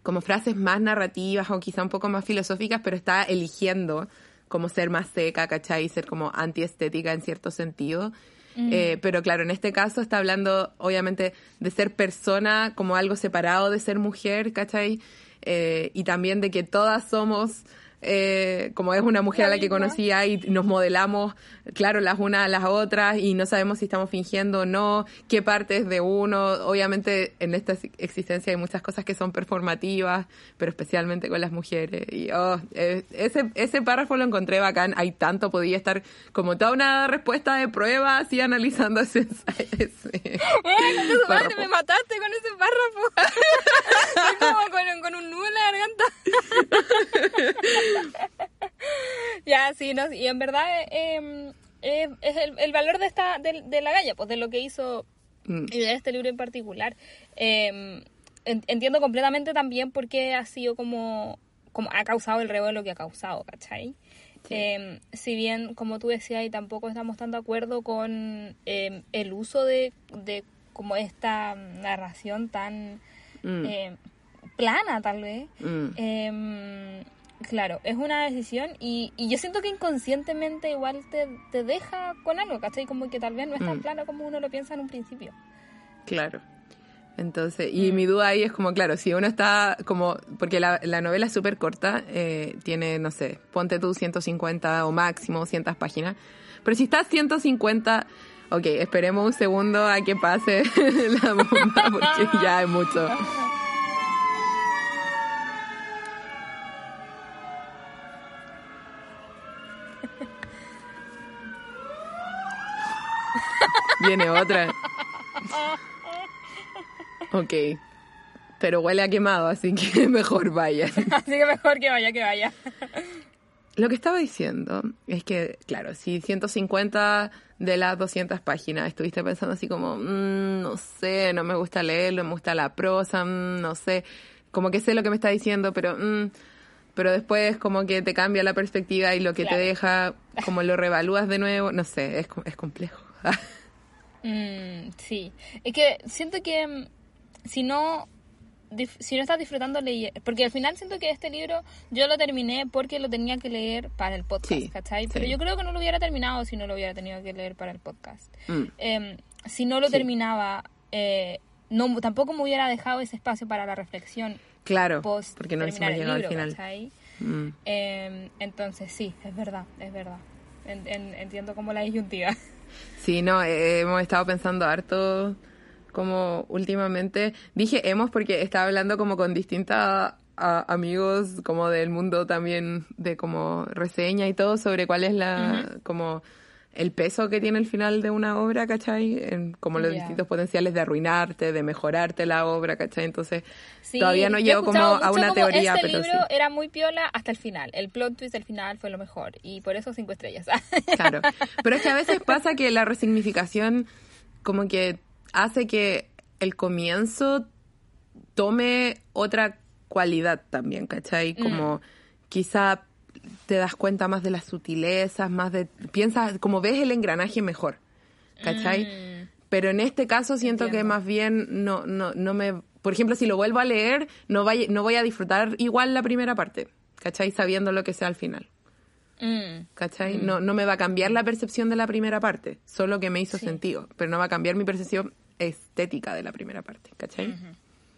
como frases más narrativas o quizá un poco más filosóficas, pero está eligiendo como ser más seca, ¿cachai? Y ser como antiestética en cierto sentido. Mm. Eh, pero claro, en este caso está hablando obviamente de ser persona como algo separado de ser mujer, ¿cachai? Eh, y también de que todas somos eh, como es una mujer a la que conocía y nos modelamos, claro, las unas a las otras y no sabemos si estamos fingiendo o no, qué parte es de uno. Obviamente en esta existencia hay muchas cosas que son performativas, pero especialmente con las mujeres. Y oh, eh, ese, ese párrafo lo encontré bacán, hay tanto, podía estar como toda una respuesta de prueba así analizando ese... ese madre, me mataste con ese párrafo. [laughs] como con, con un nudo en la garganta. [laughs] [laughs] ya, sí, no, y en verdad eh, eh, es el, el, valor de esta de, la galla, pues de lo que hizo mm. y de este libro en particular. Em, entiendo completamente también por qué ha sido como, como ha causado el revuelo que ha causado, ¿cachai? Em, si bien, como tú decías, y tampoco estamos tan de acuerdo con el uso de, de como esta narración tan mm. plana, tal vez. Mm. Claro, es una decisión y, y yo siento que inconscientemente igual te, te deja con algo, ¿cachai? Como que tal vez no es tan mm. claro como uno lo piensa en un principio. Claro. Entonces, y mi duda ahí es como, claro, si uno está como, porque la, la novela es súper corta, eh, tiene, no sé, ponte tú 150 o máximo 200 páginas, pero si está 150, ok, esperemos un segundo a que pase [laughs] la bomba porque ya es mucho. [laughs] Viene otra. Ok. Pero huele a quemado, así que [laughs] mejor vaya. Así que mejor que vaya, que vaya. Lo que estaba diciendo es que, claro, si 150 de las 200 páginas estuviste pensando así como, mm, no sé, no me gusta leerlo, me gusta la prosa, mm, no sé, como que sé lo que me está diciendo, pero, mm, pero después como que te cambia la perspectiva y lo que te deja, como lo revalúas de nuevo, no sé, es, es complejo. [laughs] Mm, sí, es que siento que mm, si no si no estás disfrutando leer, porque al final siento que este libro yo lo terminé porque lo tenía que leer para el podcast, ¿cachai? Pero yo creo que no lo hubiera terminado si no lo hubiera tenido que leer para el podcast. Mm. Em, si no lo terminaba, eh, no tampoco me hubiera dejado ese espacio para la reflexión. Claro, porque no terminar el libro, al final. Em, entonces sí, es verdad, es verdad. entiendo como la disyuntiva. Sí, no, eh, hemos estado pensando harto como últimamente. Dije hemos porque estaba hablando como con distintas amigos como del mundo también de como reseña y todo sobre cuál es la como el peso que tiene el final de una obra, ¿cachai? En, como los distintos potenciales de arruinarte, de mejorarte la obra, ¿cachai? Entonces, todavía no llego como a una teoría, este pero libro era muy piola hasta el final. El plot twist del final fue lo mejor y por eso cinco estrellas. [laughs] claro. Pero es que a veces pasa que la resignificación como que hace que el comienzo tome otra cualidad también, ¿cachai? Como mm. quizá te das cuenta más de las sutilezas, más de... Piensas, como ves el engranaje mejor, ¿cachai? Mm. Pero en este caso siento que más bien no, no, no me... Por ejemplo, si lo vuelvo a leer, no, vaya, no voy a disfrutar igual la primera parte, ¿cachai? Sabiendo lo que sea al final. Mm. ¿Cachai? No, no me va a cambiar la percepción de la primera parte, solo que me hizo Sí. sentido, pero no va a cambiar mi percepción estética de la primera parte, ¿cachai?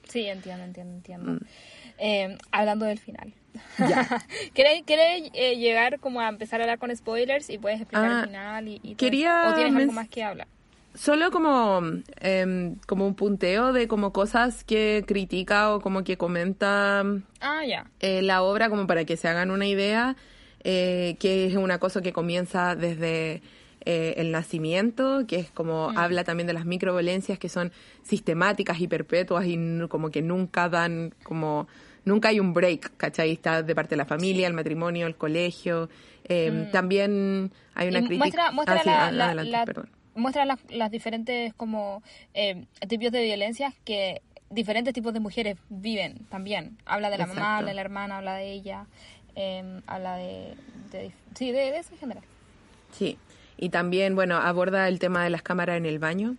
Sí, entiendo, entiendo, entiendo. Mm. Eh, hablando del final. Ya. [laughs] ¿Quieres, quieres, eh, llegar como a empezar a hablar con spoilers y puedes explicar Ah, el final? Y, y quería? ¿O tienes algo más que hablar? Solo como, em, como un punteo de como cosas que critica o como que comenta Ah, ya. eh, la obra como para que se hagan una idea, eh, que es una cosa que comienza desde eh, el nacimiento, que es como habla también de las microviolencias que son sistemáticas y perpetuas y como que nunca dan como... Nunca hay un break, ¿cachai? Está de parte de la familia, el matrimonio, el colegio. Eh, También hay una crítica... muestra, muestra Ah, sí, la- ah, la- adelante, la- perdón. muestra las, las diferentes como eh, tipos de violencias que diferentes tipos de mujeres viven también. Habla de la Exacto. mamá, habla de la hermana, habla de ella, eh, habla de, de- sí, de, de eso en general. Sí. Y también, bueno, aborda el tema de las cámaras en el baño,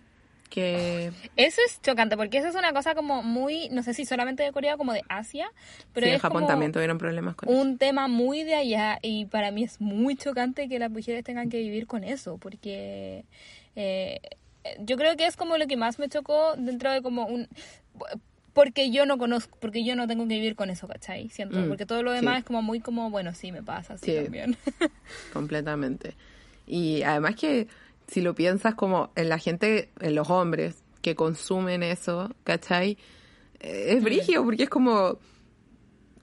que... Eso es chocante porque eso es una cosa como muy, no sé si solamente de Corea como de Asia, pero sí, en es Japón como también tuvieron problemas con eso. un tema muy de allá y para mí es muy chocante que las mujeres tengan que vivir con eso porque eh, yo creo que es como lo que más me chocó dentro de como un porque yo no conozco porque yo no tengo que vivir con eso ¿cachai? siento Mm, porque todo lo demás sí. es como muy como bueno sí me pasa sí, Sí. también [laughs] completamente. Y además que si lo piensas como en la gente, en los hombres que consumen eso, ¿cachai? Eh, Es brigio porque es como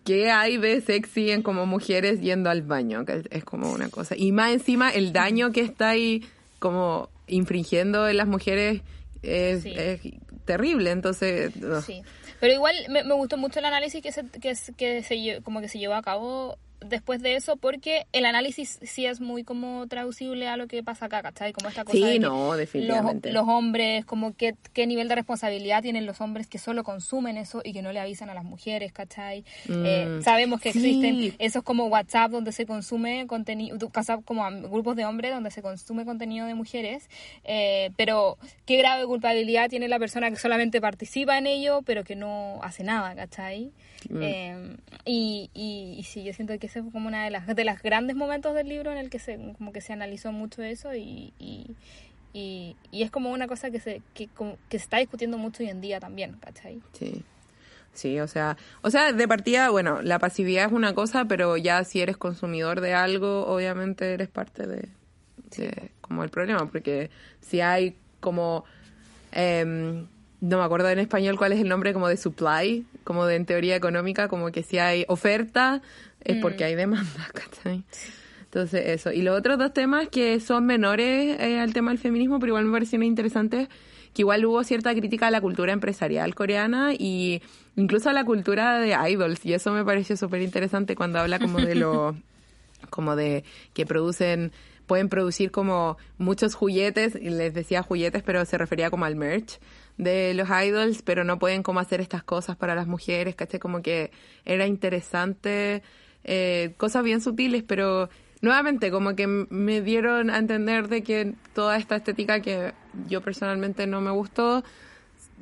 ¿qué hay de sexy en como mujeres yendo al baño? Que Es como una cosa. Y más encima el daño que está ahí como infringiendo en las mujeres es, Sí. es terrible. Entonces. Sí, pero igual me, me gustó mucho el análisis que se, que, que se como que se llevó a cabo después de eso, porque el análisis sí es muy como traducible a lo que pasa acá, ¿cachai? Como esta cosa Sí, de no, los, definitivamente. los hombres, como qué, qué nivel de responsabilidad tienen los hombres que solo consumen eso y que no le avisan a las mujeres, ¿cachai? Eh, Mm, sabemos que sí. existen esos como WhatsApp donde se consume contenido, WhatsApp como grupos de hombres donde se consume contenido de mujeres, eh, pero qué grave culpabilidad tiene la persona que solamente participa en ello, pero que no hace nada, ¿cachai? Mm. Eh, y, y, y sí, yo siento que ese fue como una de las, de las grandes momentos del libro en el que se, como que se analizó mucho eso y, y, y, y es como una cosa que se, que, como- que se está discutiendo mucho hoy en día también, ¿cachai? Sí. Sí, o sea, o sea, de partida, bueno, la pasividad es una cosa, pero ya si eres consumidor de algo, obviamente eres parte de, de como el problema, porque si hay como, em, no me acuerdo en español cuál es el nombre como de supply, como de en teoría económica, como que si hay oferta es porque hay demanda, [laughs] ¿cachai? Entonces, eso. Y los otros dos temas que son menores eh, al tema del feminismo, pero igual me parecieron interesantes, que igual hubo cierta crítica a la cultura empresarial coreana y incluso a la cultura de idols. Y eso me pareció súper interesante cuando habla como de lo, [laughs] como de que producen, pueden producir como muchos juguetes, y les decía juguetes, pero se refería como al merch de los idols, pero no pueden como hacer estas cosas para las mujeres, ¿cachai? Como que era interesante, eh, cosas bien sutiles, pero nuevamente como que me dieron a entender de que toda esta estética que yo personalmente no me gustó,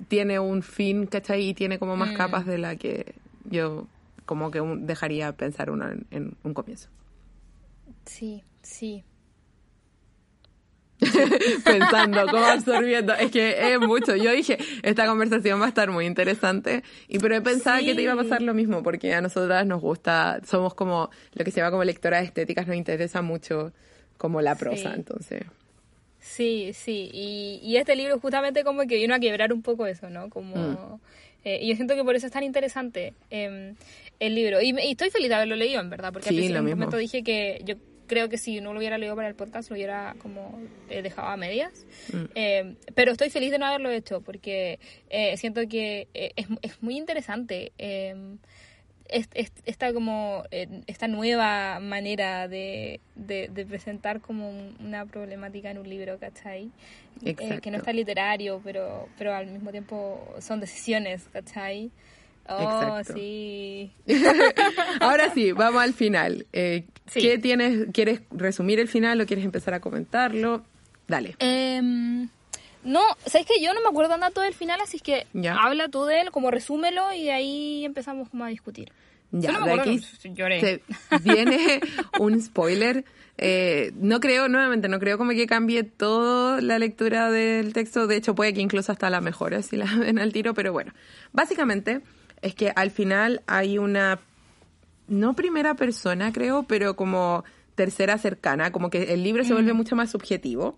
tiene un fin, ¿cachai? Y tiene como más Mm. capas de la que yo como que un- dejaría pensar uno en, en un comienzo. Sí, sí. [laughs] Pensando, como absorbiendo. Es que es mucho. Yo dije, esta conversación va a estar muy interesante. Y pero pensaba que te iba a pasar lo mismo, porque a nosotras nos gusta, somos como lo que se llama como lectoras estéticas, nos interesa mucho como la prosa, Sí. entonces. Sí, sí, y, y este libro justamente como que vino a quebrar un poco eso, ¿no? Como, Mm. eh, y yo siento que por eso es tan interesante eh, el libro. Y, y estoy feliz de haberlo leído, en verdad, porque Sí, al principio en un momento dije que yo creo que si no lo hubiera leído para el podcast, lo hubiera como eh, dejado a medias. Mm. Eh, pero estoy feliz de no haberlo hecho, porque eh, siento que eh, es, es muy interesante. eh, es- es- esta como esta nueva manera de, de, de presentar como un- una problemática en un libro, ¿cachai? Que no está literario, pero, pero al mismo tiempo son decisiones, ¿cachai? Oh, Exacto. sí. [laughs] Ahora sí, vamos al final. Eh, Sí. ¿Qué tienes? ¿Quieres resumir el final o quieres empezar a comentarlo? Dale. Em, no, ¿sabes que Yo no me acuerdo tanto del final, así que Ya. habla tú de él, como resúmelo y de ahí empezamos como a discutir. Ya, Yo no me acuerdo, aquí lloré. se viene [laughs] un spoiler. Eh, no creo, nuevamente, no creo como que cambie toda la lectura del texto. De hecho, puede que incluso hasta la mejore si la [laughs] ven al tiro, pero bueno. Básicamente es que al final hay una, no primera persona creo, pero como tercera cercana, como que el libro se vuelve mucho más subjetivo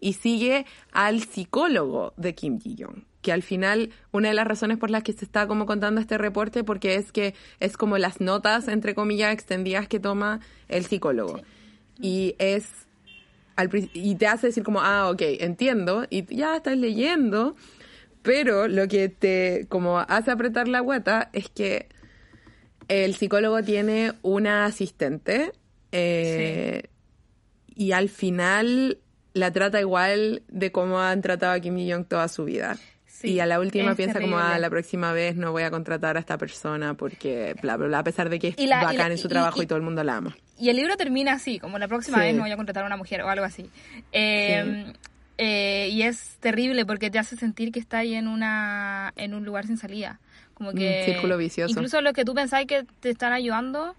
y sigue al psicólogo de Kim Ji-young, que al final una de las razones por las que se está como contando este reporte porque es que es como las notas entre comillas extendidas que toma el psicólogo. Y es al y te hace decir como ah ok entiendo y ya estás leyendo pero lo que te como hace apretar la guata es que el psicólogo tiene una asistente eh, y al final la trata igual de cómo han tratado a Kim Ji-young toda su vida. Sí, y a la última piensa como, ah, la próxima vez no voy a contratar a esta persona porque, bla, bla, bla, a pesar de que es la- bacán la- en su y- trabajo y, y- todo el mundo la ama. Y el libro termina así, como la próxima Sí. vez me voy a contratar a una mujer o algo así. Eh, eh, y es terrible porque te hace sentir que estás ahí en, una, en un lugar sin salida. Como que... Un círculo vicioso. Incluso los que tú pensás que te están ayudando,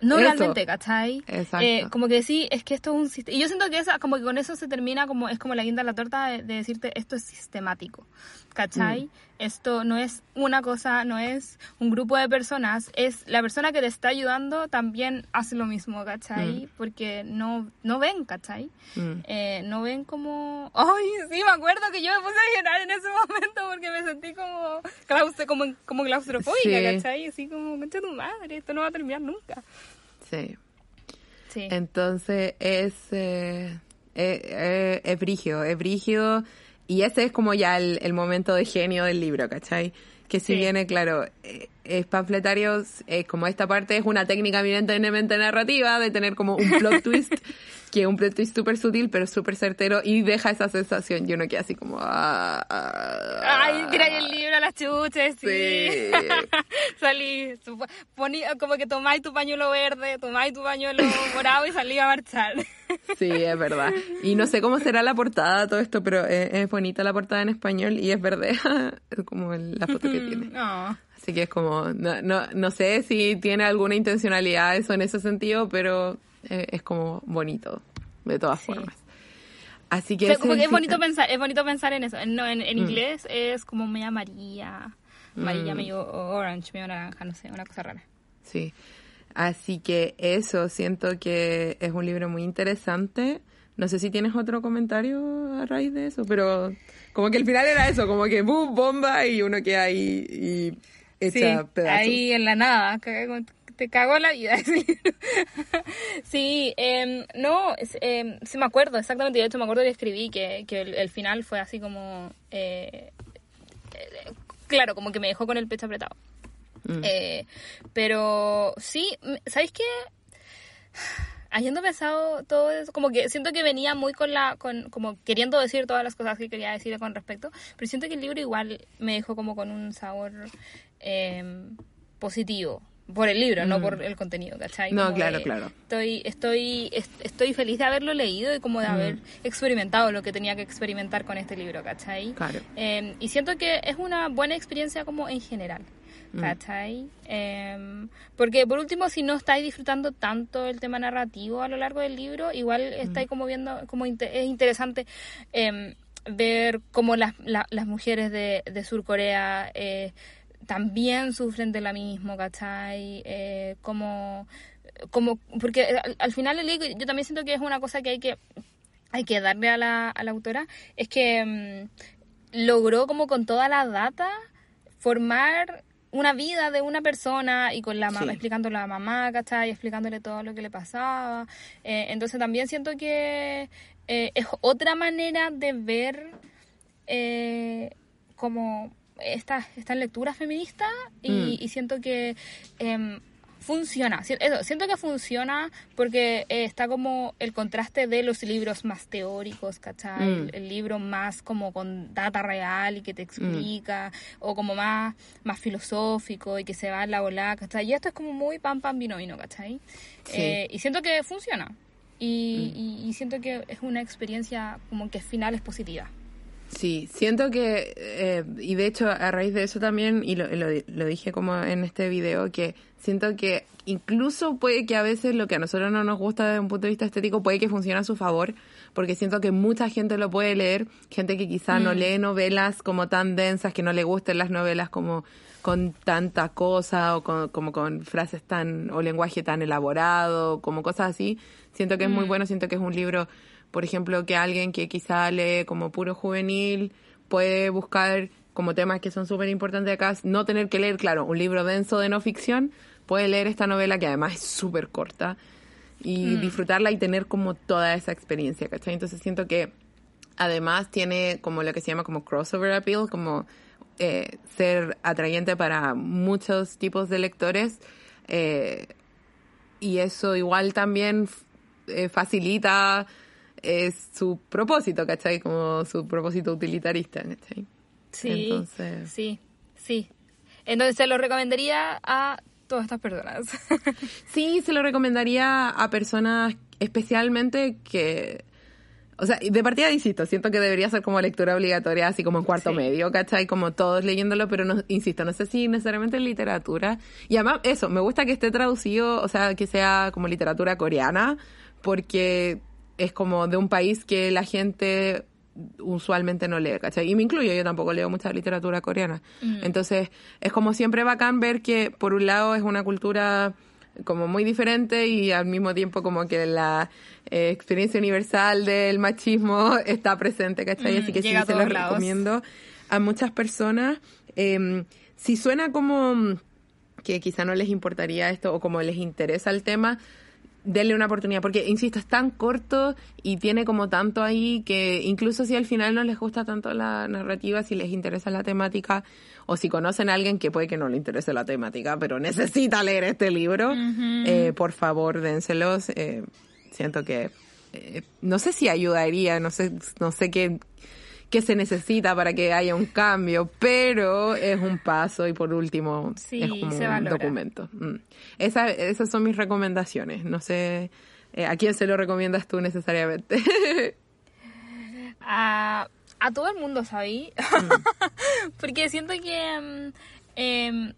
no Eso. realmente, ¿cachai? Exacto. Eh, como que sí, es que esto es un sistema. Y yo siento que esa, como que con eso se termina, como es como la guinda de la torta de, de decirte esto es sistemático, ¿cachai? Mm. Esto no es una cosa, no es un grupo de personas, es la persona que te está ayudando también hace lo mismo, ¿cachai? Porque no, no ven, ¿cachai? Mm. Eh, no ven como... [laughs] Ay, sí, me acuerdo que yo me puse a llorar en ese momento porque me sentí como, claustro, como, como claustrofóbica, Sí. ¿cachai? Así como, concha tu madre, esto no va a terminar nunca. Sí. Sí. Entonces es, eh, eh, eh, es brígido, es brígido. Y ese es como ya el, el momento de genio del libro, ¿cachai? Que si Sí. viene, claro, eh, es panfletario, es como esta parte es una técnica evidentemente narrativa de tener como un plot [laughs] twist, que es un plot twist súper sutil, pero súper certero y deja esa sensación. Yo no queda así como... ah, ah, Ay, el libro a las chuches, sí. Sí. [laughs] Salí, poní, como que tomáis tu pañuelo verde, tomáis tu pañuelo [laughs] morado y salí a marchar. Sí, es verdad. Y no sé cómo será la portada todo esto, pero es, es bonita la portada en español y es verde, como el- la foto que tiene. No. Así que es como, no, no, no sé si tiene alguna intencionalidad eso en ese sentido, pero eh, es como bonito, de todas Sí. formas. Así que O sea, como que es bonito pensar, es bonito pensar en eso. No, en, en Mm. inglés es como media amarilla, amarilla Mm. medio orange, medio naranja, no sé, una cosa rara. Sí. Así que eso, siento que es un libro muy interesante. No sé si tienes otro comentario a raíz de eso, pero como que el final era eso, como que boom, bomba y uno queda ahí y echa sí, pedazos. ahí en la nada, caga- te cagó la vida [laughs] sí, em, no, em, sí me acuerdo, exactamente, de hecho me acuerdo que escribí que, que el, el final fue así como, eh, eh, claro, como que me dejó con el pecho apretado. Mm. Eh, pero sí, ¿sabéis qué? Habiendo pensado todo eso, como que siento que venía muy con la, con, como queriendo decir todas las cosas que quería decir con respecto, pero siento que el libro igual me dejó como con un sabor eh, positivo. Por el libro, no Mm. por el contenido, ¿cachai? No, Como claro, claro. Estoy, estoy, est- estoy feliz de haberlo leído y como de haber experimentado lo que tenía que experimentar con este libro, ¿cachai? Claro. Eh, y siento que es una buena experiencia como en general, Mm. ¿cachai? Eh, porque por último, si no estáis disfrutando tanto el tema narrativo a lo largo del libro, igual estáis como viendo, como es interesante eh, ver cómo las, la- las mujeres de, de Sur Corea eh, también sufren de la mismo, ¿cachai? Eh, como, como, porque al, al final el libro, yo también siento que es una cosa que hay que hay que darle a la, a la autora es que mm, logró como con toda la data formar una vida de una persona y con la mamá, Sí. explicándole a la mamá, ¿cachai? Explicándole todo lo que le pasaba. Eh, entonces también siento que eh, es otra manera de ver eh, como estas estas lecturas feministas y, Mm. y siento que em, funciona. Eso, siento que funciona porque eh, está como el contraste de los libros más teóricos, ¿cachai? Mm. El, el libro más como con data real y que te explica, o como más, más filosófico y que se va en la volada, ¿cachai? Y esto es como muy pam, pam, vino, vino, ¿cachai? Sí. Eh, y siento que funciona. Y, y- y siento que es una experiencia como que final es positiva. Sí, siento que, eh, y de hecho a raíz de eso también, y lo, lo, lo, dije como en este video, que siento que incluso puede que a veces lo que a nosotros no nos gusta desde un punto de vista estético puede que funcione a su favor, porque siento que mucha gente lo puede leer, gente que quizá no Mm. lee novelas como tan densas, que no le gusten las novelas como con tanta cosa o con, como con frases tan o lenguaje tan elaborado, como cosas así. Siento que es muy Mm. bueno, siento que es un libro, por ejemplo, que alguien que quizá lee como puro juvenil puede buscar como temas que son súper importantes acá, no tener que leer, claro, un libro denso de no ficción, puede leer esta novela que además es súper corta y disfrutarla y tener como toda esa experiencia, ¿cachai? Entonces siento que además tiene como lo que se llama como crossover appeal, como eh, ser atrayente para muchos tipos de lectores eh, y eso igual también eh, facilita eh, su propósito, ¿cachai? Como su propósito utilitarista, ¿cachai? Sí, Entonces- sí, sí. Entonces se lo recomendaría a todas estas personas. [laughs] Sí, se lo recomendaría a personas especialmente que... O sea, de partida insisto, siento que debería ser como lectura obligatoria, así como en cuarto Sí. medio, ¿cachai? Como todos leyéndolo, pero no, insisto, no sé si necesariamente en literatura. Y además, eso, me gusta que esté traducido, o sea, que sea como literatura coreana, porque es como de un país que la gente usualmente no lee, ¿cachai? Y me incluyo, yo tampoco leo mucha literatura coreana. Entonces, es como siempre bacán ver que, por un lado, es una cultura como muy diferente y al mismo tiempo como que la eh, experiencia universal del machismo [laughs] está presente, ¿cachai? Mm, Así que sí, se los lados. recomiendo a muchas personas. Eh, si suena como que quizá no les importaría esto o como les interesa el tema, denle una oportunidad, porque, insisto, es tan corto y tiene como tanto ahí que incluso si al final no les gusta tanto la narrativa, si les interesa la temática o si conocen a alguien que puede que no le interese la temática, pero necesita leer este libro, eh, por favor, dénselos. Eh, siento que, eh, no sé si ayudaría, no sé, no sé qué, qué se necesita para que haya un cambio, pero es un paso y por último Sí, es como se un documento. Mm. Esa- esas son mis recomendaciones. No sé eh, a quién se lo recomiendas tú necesariamente. [laughs] a, a todo el mundo, ¿sabí? [laughs] Porque siento que mm, em,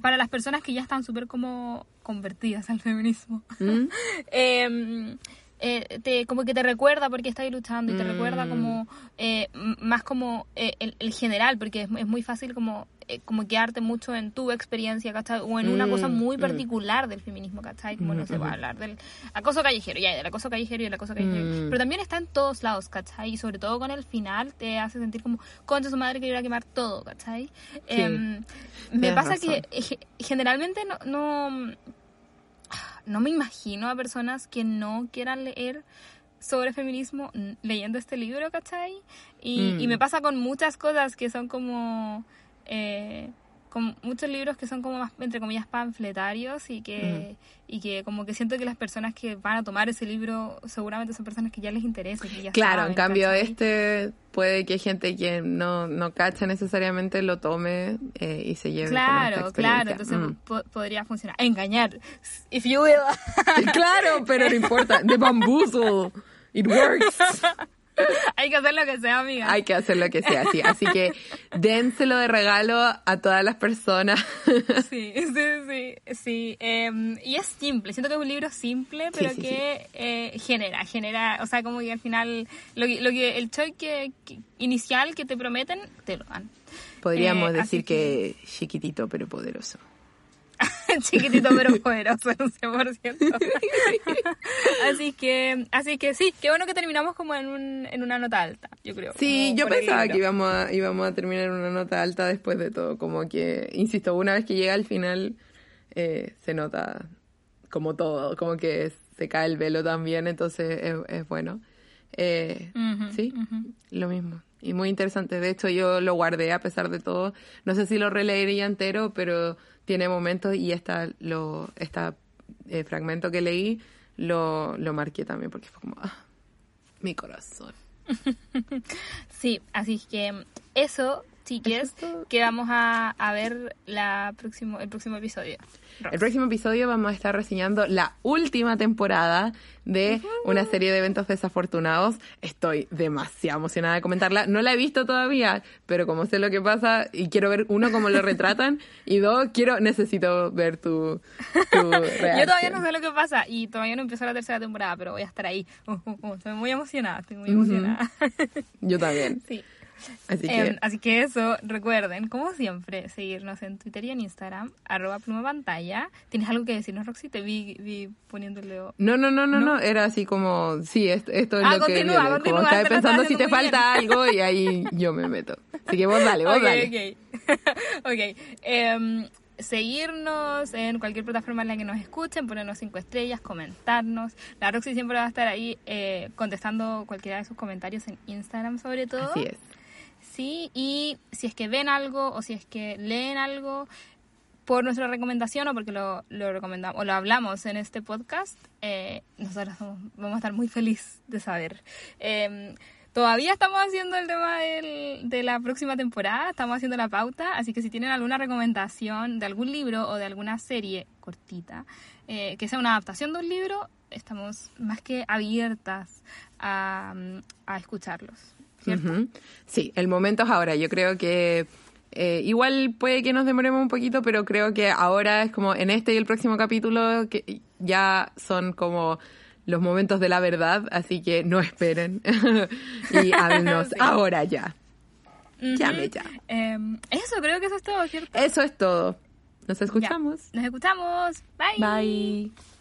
para las personas que ya están súper como convertidas al feminismo, ¿Mm? [laughs] em, eh, te, como que te recuerda porque estás luchando y te Mm. recuerda como eh, más como eh, el, el general, porque es, es muy fácil como eh, como quedarte mucho en tu experiencia, ¿cachai? O en una Mm, cosa muy mm. particular del feminismo, ¿cachai? Como no se va a hablar del acoso callejero, ya, del acoso callejero y del acoso callejero. Mm. Pero también está en todos lados, ¿cachai? Y sobre todo con el final te hace sentir como, concha su madre que iba a quemar todo, ¿cachai? Em, me tienes pasa razón. que eh, ge- generalmente no, no, no me imagino a personas que no quieran leer sobre feminismo leyendo este libro, ¿cachai? Y, Mm. y me pasa con muchas cosas que son como... eh, con muchos libros que son como más, entre comillas, panfletarios y que, y que como que siento que las personas que van a tomar ese libro seguramente son personas que ya les interesa. que ya claro, en cambio ¿cachai? este puede que gente que no, no cacha necesariamente lo tome eh, y se lleve como esta Claro, claro, entonces Mm. po- podría funcionar. Engañar, if you will. [laughs] claro, pero no importa. The bamboozle. It works. [laughs] [laughs] Hay que hacer lo que sea, amiga. Hay que hacer lo que sea así. Así que dénselo de regalo a todas las personas. [laughs] Sí, sí, sí, sí. em, y es simple, siento que es un libro simple, pero sí, que eh, genera, genera, o sea, como que al final, lo que, lo que el choice que, que- inicial que te prometen, te lo dan. Podríamos Eh, decir que chiquitito pero poderoso. [laughs] Chiquitito pero [laughs] poderoso, un [laughs] 100%. así que, así que sí, qué bueno que terminamos como en, un, en una nota alta, yo creo. Sí, yo pensaba que íbamos a, íbamos a terminar en una nota alta después de todo. Como que, insisto, una vez que llega al final, eh, se nota como todo, como que se cae el velo también, entonces es, es bueno. Eh, sí, lo mismo. Y muy interesante. De hecho, yo lo guardé a pesar de todo. No sé si lo releería entero, pero tiene momentos y esta, lo, esta eh, fragmento que leí lo, lo marqué también porque fue como, ah, mi corazón. [laughs] Sí, así que eso chiques, que vamos a, a ver la próximo, el próximo episodio. El próximo episodio vamos a estar reseñando la última temporada de una serie de eventos desafortunados. Estoy demasiado emocionada de comentarla. No la he visto todavía, pero como sé lo que pasa y quiero ver, uno, cómo lo retratan [laughs] y dos, quiero, necesito ver tu, tu reacción. [laughs] Yo todavía no sé lo que pasa y todavía no empezó la tercera temporada, pero voy a estar ahí. Uh, uh, uh, estoy muy emocionada, estoy muy emocionada. Yo también. [laughs] sí. [laughs] Así Em, que, así que eso, recuerden, como siempre, seguirnos en Twitter y en Instagram, arroba pluma pantalla. ¿Tienes algo que decirnos, Roxy? Te vi, vi poniéndole... no, no, no, no, no, era así como, sí, esto, esto es Ah, lo que continúa, viene. continúa, como estaba pensando si te falta algo y ahí [laughs] yo me meto. Así que vos dale, vos ok, dale. ok. [laughs] ok. Em, seguirnos en cualquier plataforma en la que nos escuchen, ponernos cinco estrellas, comentarnos. La Roxy siempre va a estar ahí eh, contestando cualquiera de sus comentarios en Instagram sobre todo. Así es. Sí, y si es que ven algo o si es que leen algo por nuestra recomendación o porque lo, lo recomendamos o lo hablamos en este podcast, eh, nosotros somos- vamos a estar muy felices de saber. Eh, todavía estamos haciendo el tema del- de la próxima temporada, estamos haciendo la pauta, así que si tienen alguna recomendación de algún libro o de alguna serie cortita, eh, que sea una adaptación de un libro, estamos más que abiertas a escucharlos. Sí, el momento es ahora. Yo creo que eh, igual puede que nos demoremos un poquito, pero creo que ahora es como en este y el próximo capítulo que ya son como los momentos de la verdad, así que no esperen [laughs] y háblenos Sí. ahora ya. Llame ya. Em, eso, creo que eso es todo, ¿cierto? Eso es todo. Nos Ya. escuchamos. Nos escuchamos. Bye. Bye.